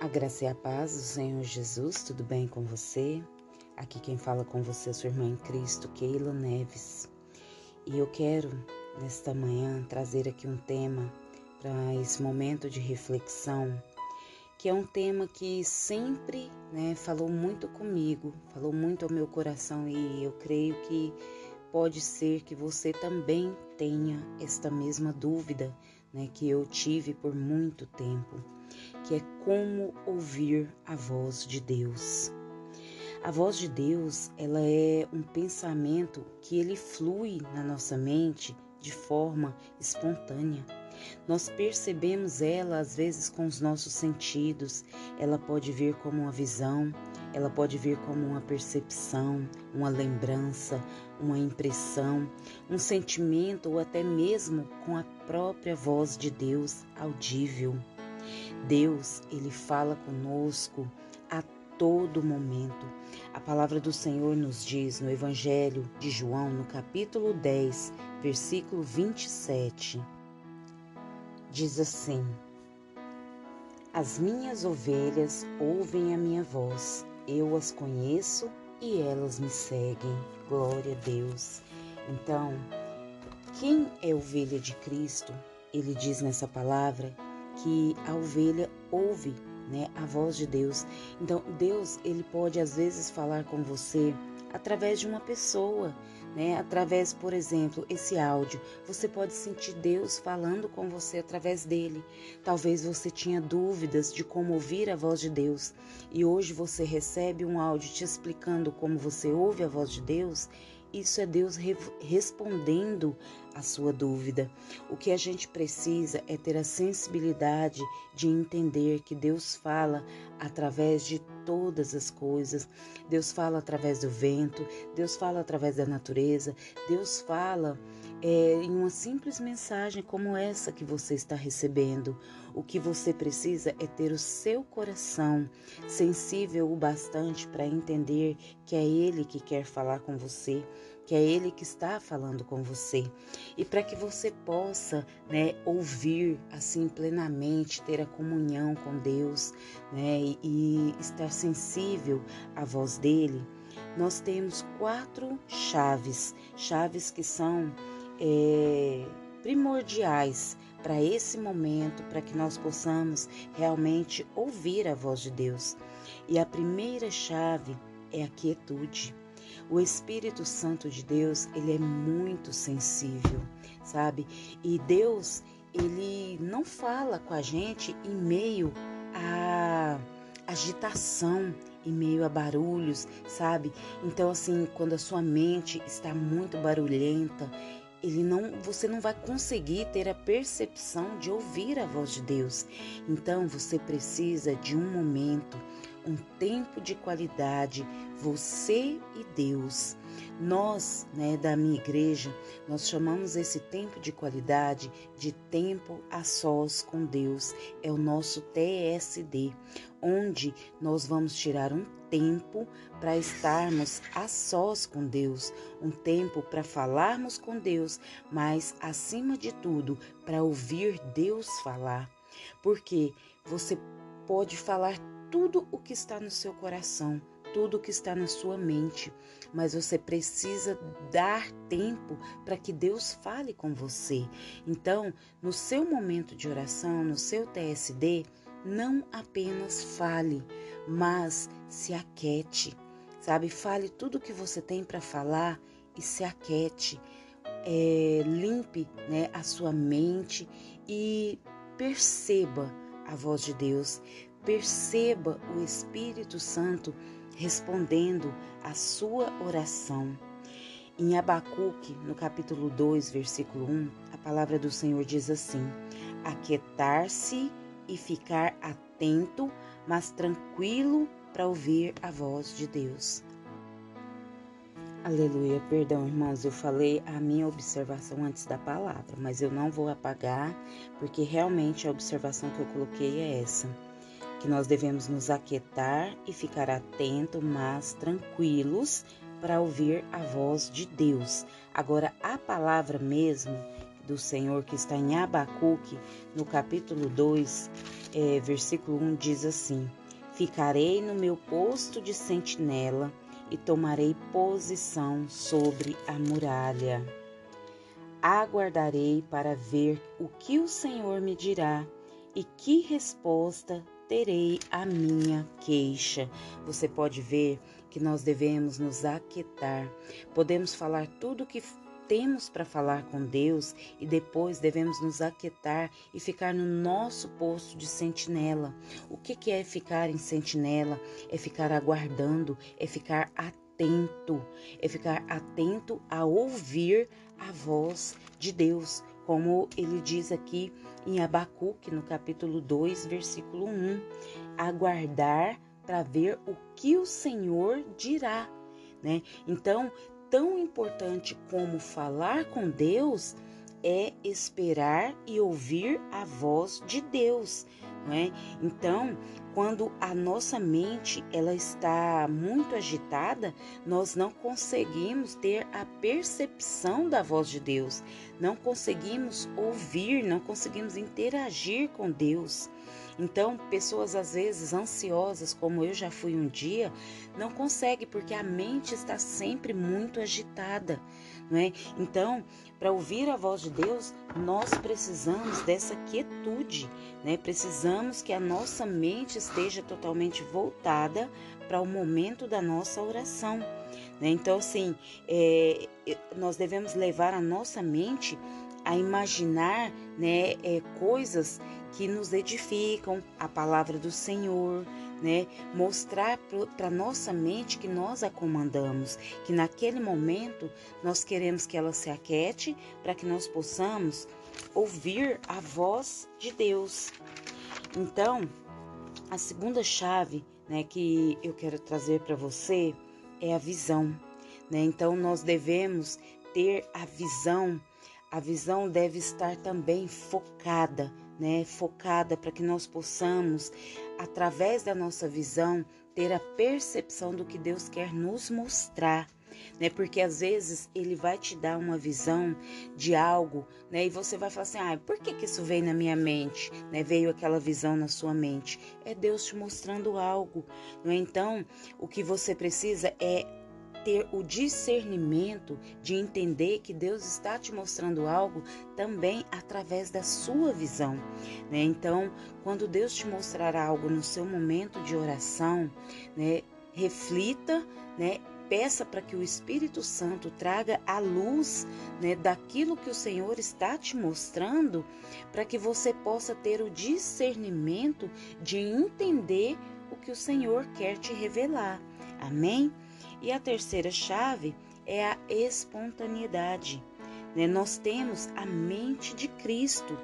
A graça e a paz do Senhor Jesus, tudo bem com você? Aqui quem fala com você é sua irmã em Cristo, Keila Neves. E eu quero, nesta manhã, trazer aqui um tema para esse momento de reflexão, que é um tema que sempre né, falou muito comigo, falou muito ao meu coração e eu creio que pode ser que você também tenha esta mesma dúvida né, que eu tive por muito tempo que é como ouvir a voz de Deus. A voz de Deus, ela é um pensamento que ele flui na nossa mente de forma espontânea. Nós percebemos ela às vezes com os nossos sentidos. Ela pode vir como uma visão, ela pode vir como uma percepção, uma lembrança, uma impressão, um sentimento ou até mesmo com a própria voz de Deus audível. Deus, ele fala conosco a todo momento. A palavra do Senhor nos diz no Evangelho de João, no capítulo 10, versículo 27. Diz assim: As minhas ovelhas ouvem a minha voz, eu as conheço e elas me seguem. Glória a Deus. Então, quem é ovelha de Cristo? Ele diz nessa palavra que a ovelha ouve né, a voz de Deus. Então, Deus, ele pode às vezes falar com você através de uma pessoa, né? Através, por exemplo, esse áudio, você pode sentir Deus falando com você através dele. Talvez você tinha dúvidas de como ouvir a voz de Deus e hoje você recebe um áudio te explicando como você ouve a voz de Deus isso é Deus re respondendo a sua dúvida. O que a gente precisa é ter a sensibilidade de entender que Deus fala através de todas as coisas. Deus fala através do vento, Deus fala através da natureza, Deus fala é, em uma simples mensagem como essa que você está recebendo. O que você precisa é ter o seu coração sensível o bastante para entender que é Ele que quer falar com você, que é Ele que está falando com você. E para que você possa né, ouvir assim plenamente, ter a comunhão com Deus né, e, e estar sensível à voz dele, nós temos quatro chaves, chaves que são é, primordiais para esse momento, para que nós possamos realmente ouvir a voz de Deus. E a primeira chave é a quietude. O Espírito Santo de Deus, ele é muito sensível, sabe? E Deus, ele não fala com a gente em meio a agitação, em meio a barulhos, sabe? Então assim, quando a sua mente está muito barulhenta, ele não, você não vai conseguir ter a percepção de ouvir a voz de Deus. Então você precisa de um momento, um tempo de qualidade, você e Deus. Nós, né, da minha igreja, nós chamamos esse tempo de qualidade de tempo a sós com Deus. É o nosso TSD, onde nós vamos tirar um tempo para estarmos a sós com Deus, um tempo para falarmos com Deus, mas acima de tudo, para ouvir Deus falar. Porque você pode falar tudo o que está no seu coração, tudo o que está na sua mente, mas você precisa dar tempo para que Deus fale com você. Então, no seu momento de oração, no seu TSD, não apenas fale, mas se aquete, sabe? Fale tudo o que você tem para falar e se aquete. É, limpe né, a sua mente e perceba a voz de Deus, perceba o Espírito Santo respondendo a sua oração. Em Abacuque, no capítulo 2, versículo 1, a palavra do Senhor diz assim: Aquietar-se e ficar atento, mas tranquilo para ouvir a voz de Deus. Aleluia, perdão, irmãos, eu falei a minha observação antes da palavra, mas eu não vou apagar, porque realmente a observação que eu coloquei é essa que nós devemos nos aquietar e ficar atento, mas tranquilos para ouvir a voz de Deus. Agora, a palavra mesmo do Senhor que está em Abacuque, no capítulo 2, é, versículo 1, diz assim: Ficarei no meu posto de sentinela e tomarei posição sobre a muralha. Aguardarei para ver o que o Senhor me dirá e que resposta terei à minha queixa. Você pode ver que nós devemos nos aquietar. Podemos falar tudo o que temos para falar com Deus e depois devemos nos aquietar e ficar no nosso posto de sentinela. O que, que é ficar em sentinela? É ficar aguardando, é ficar atento, é ficar atento a ouvir a voz de Deus, como ele diz aqui em Abacuque, no capítulo 2, versículo 1. Aguardar para ver o que o Senhor dirá. Né? Então, tão importante como falar com Deus é esperar e ouvir a voz de Deus, não é? Então, quando a nossa mente ela está muito agitada, nós não conseguimos ter a percepção da voz de Deus, não conseguimos ouvir, não conseguimos interagir com Deus. Então, pessoas às vezes ansiosas, como eu já fui um dia, não conseguem porque a mente está sempre muito agitada, não é? Então, para ouvir a voz de Deus, nós precisamos dessa quietude, né? Precisamos que a nossa mente esteja totalmente voltada para o momento da nossa oração. Né? Então, assim, é, nós devemos levar a nossa mente a imaginar né, é, coisas que nos edificam, a palavra do Senhor, né? Mostrar para nossa mente que nós a comandamos, que naquele momento nós queremos que ela se aquete para que nós possamos ouvir a voz de Deus. Então, a segunda chave, né, que eu quero trazer para você é a visão, né? Então nós devemos ter a visão a visão deve estar também focada, né? Focada para que nós possamos, através da nossa visão, ter a percepção do que Deus quer nos mostrar. Né? Porque às vezes ele vai te dar uma visão de algo, né? E você vai falar assim: "Ah, por que que isso veio na minha mente?", né? Veio aquela visão na sua mente. É Deus te mostrando algo, não é? Então, o que você precisa é ter o discernimento de entender que Deus está te mostrando algo também através da sua visão. Né? Então, quando Deus te mostrar algo no seu momento de oração, né, reflita, né, peça para que o Espírito Santo traga a luz né, daquilo que o Senhor está te mostrando, para que você possa ter o discernimento de entender o que o Senhor quer te revelar. Amém? E a terceira chave é a espontaneidade. Né? Nós temos a mente de Cristo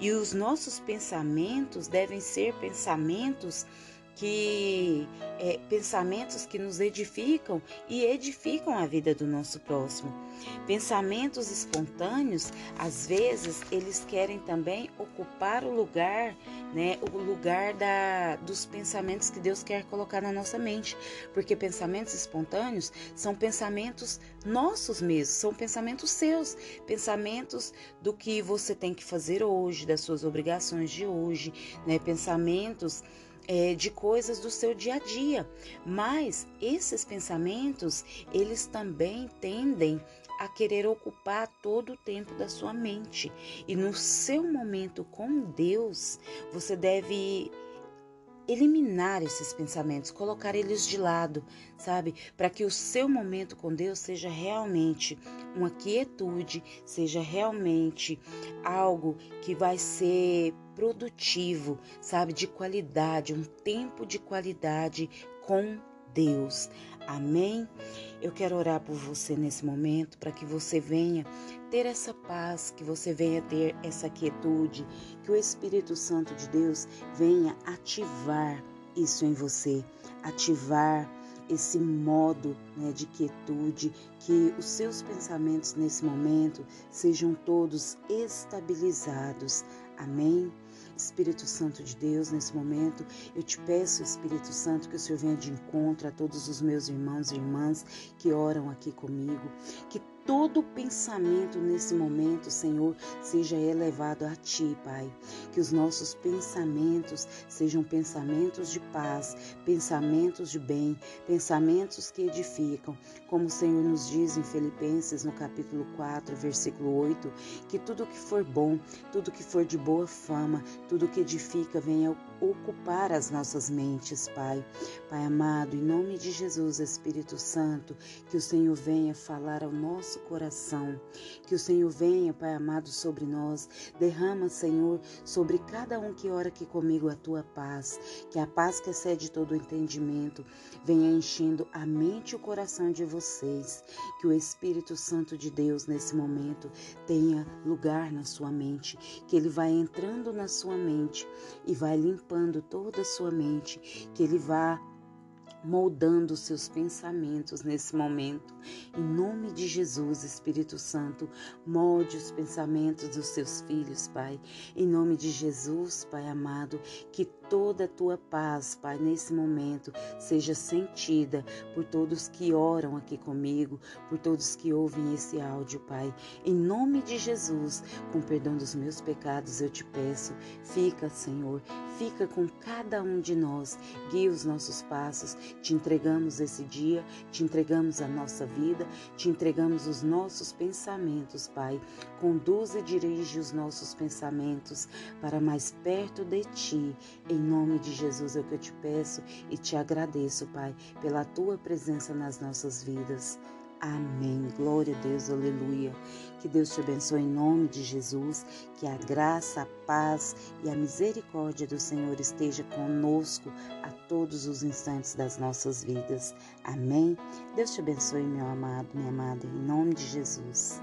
e os nossos pensamentos devem ser pensamentos que é, pensamentos que nos edificam e edificam a vida do nosso próximo. Pensamentos espontâneos, às vezes, eles querem também ocupar o lugar, né, o lugar da, dos pensamentos que Deus quer colocar na nossa mente, porque pensamentos espontâneos são pensamentos nossos mesmos, são pensamentos seus, pensamentos do que você tem que fazer hoje, das suas obrigações de hoje, né, pensamentos é, de coisas do seu dia a dia. Mas esses pensamentos, eles também tendem a querer ocupar todo o tempo da sua mente. E no seu momento com Deus, você deve eliminar esses pensamentos, colocar eles de lado, sabe? Para que o seu momento com Deus seja realmente uma quietude, seja realmente algo que vai ser produtivo, sabe? De qualidade, um tempo de qualidade com Deus. Amém? Eu quero orar por você nesse momento para que você venha ter essa paz, que você venha ter essa quietude, que o Espírito Santo de Deus venha ativar isso em você, ativar esse modo né, de quietude, que os seus pensamentos nesse momento sejam todos estabilizados. Amém? Espírito Santo de Deus, nesse momento, eu te peço, Espírito Santo, que o Senhor venha de encontro a todos os meus irmãos e irmãs que oram aqui comigo, que todo pensamento nesse momento, Senhor, seja elevado a Ti, Pai. Que os nossos pensamentos sejam pensamentos de paz, pensamentos de bem, pensamentos que edificam. Como o Senhor nos diz em Filipenses, no capítulo 4, versículo 8, que tudo que for bom, tudo que for de boa fama, tudo que edifica, venha ocupar as nossas mentes, Pai. Pai amado, em nome de Jesus, Espírito Santo, que o Senhor venha falar ao nosso coração, que o Senhor venha, Pai amado, sobre nós. Derrama, Senhor, sobre cada um que ora aqui comigo a tua paz, que a paz que excede todo entendimento venha enchendo a mente e o coração de vocês, que o Espírito Santo de Deus nesse momento tenha lugar na sua mente, que ele vai entrando na sua mente e vai limpando toda a sua mente, que ele vá moldando seus pensamentos nesse momento. Em nome de Jesus, Espírito Santo, molde os pensamentos dos seus filhos, Pai. Em nome de Jesus, Pai amado, que toda a tua paz, Pai, nesse momento seja sentida por todos que oram aqui comigo, por todos que ouvem esse áudio, Pai. Em nome de Jesus, com perdão dos meus pecados, eu te peço, fica, Senhor, fica com cada um de nós, guia os nossos passos te entregamos esse dia, te entregamos a nossa vida, te entregamos os nossos pensamentos, Pai. Conduz e dirige os nossos pensamentos para mais perto de Ti. Em nome de Jesus é o que eu te peço e te agradeço, Pai, pela Tua presença nas nossas vidas. Amém. Glória a Deus, aleluia. Que Deus te abençoe em nome de Jesus. Que a graça, a paz e a misericórdia do Senhor esteja conosco a todos os instantes das nossas vidas. Amém. Deus te abençoe, meu amado, minha amada, em nome de Jesus.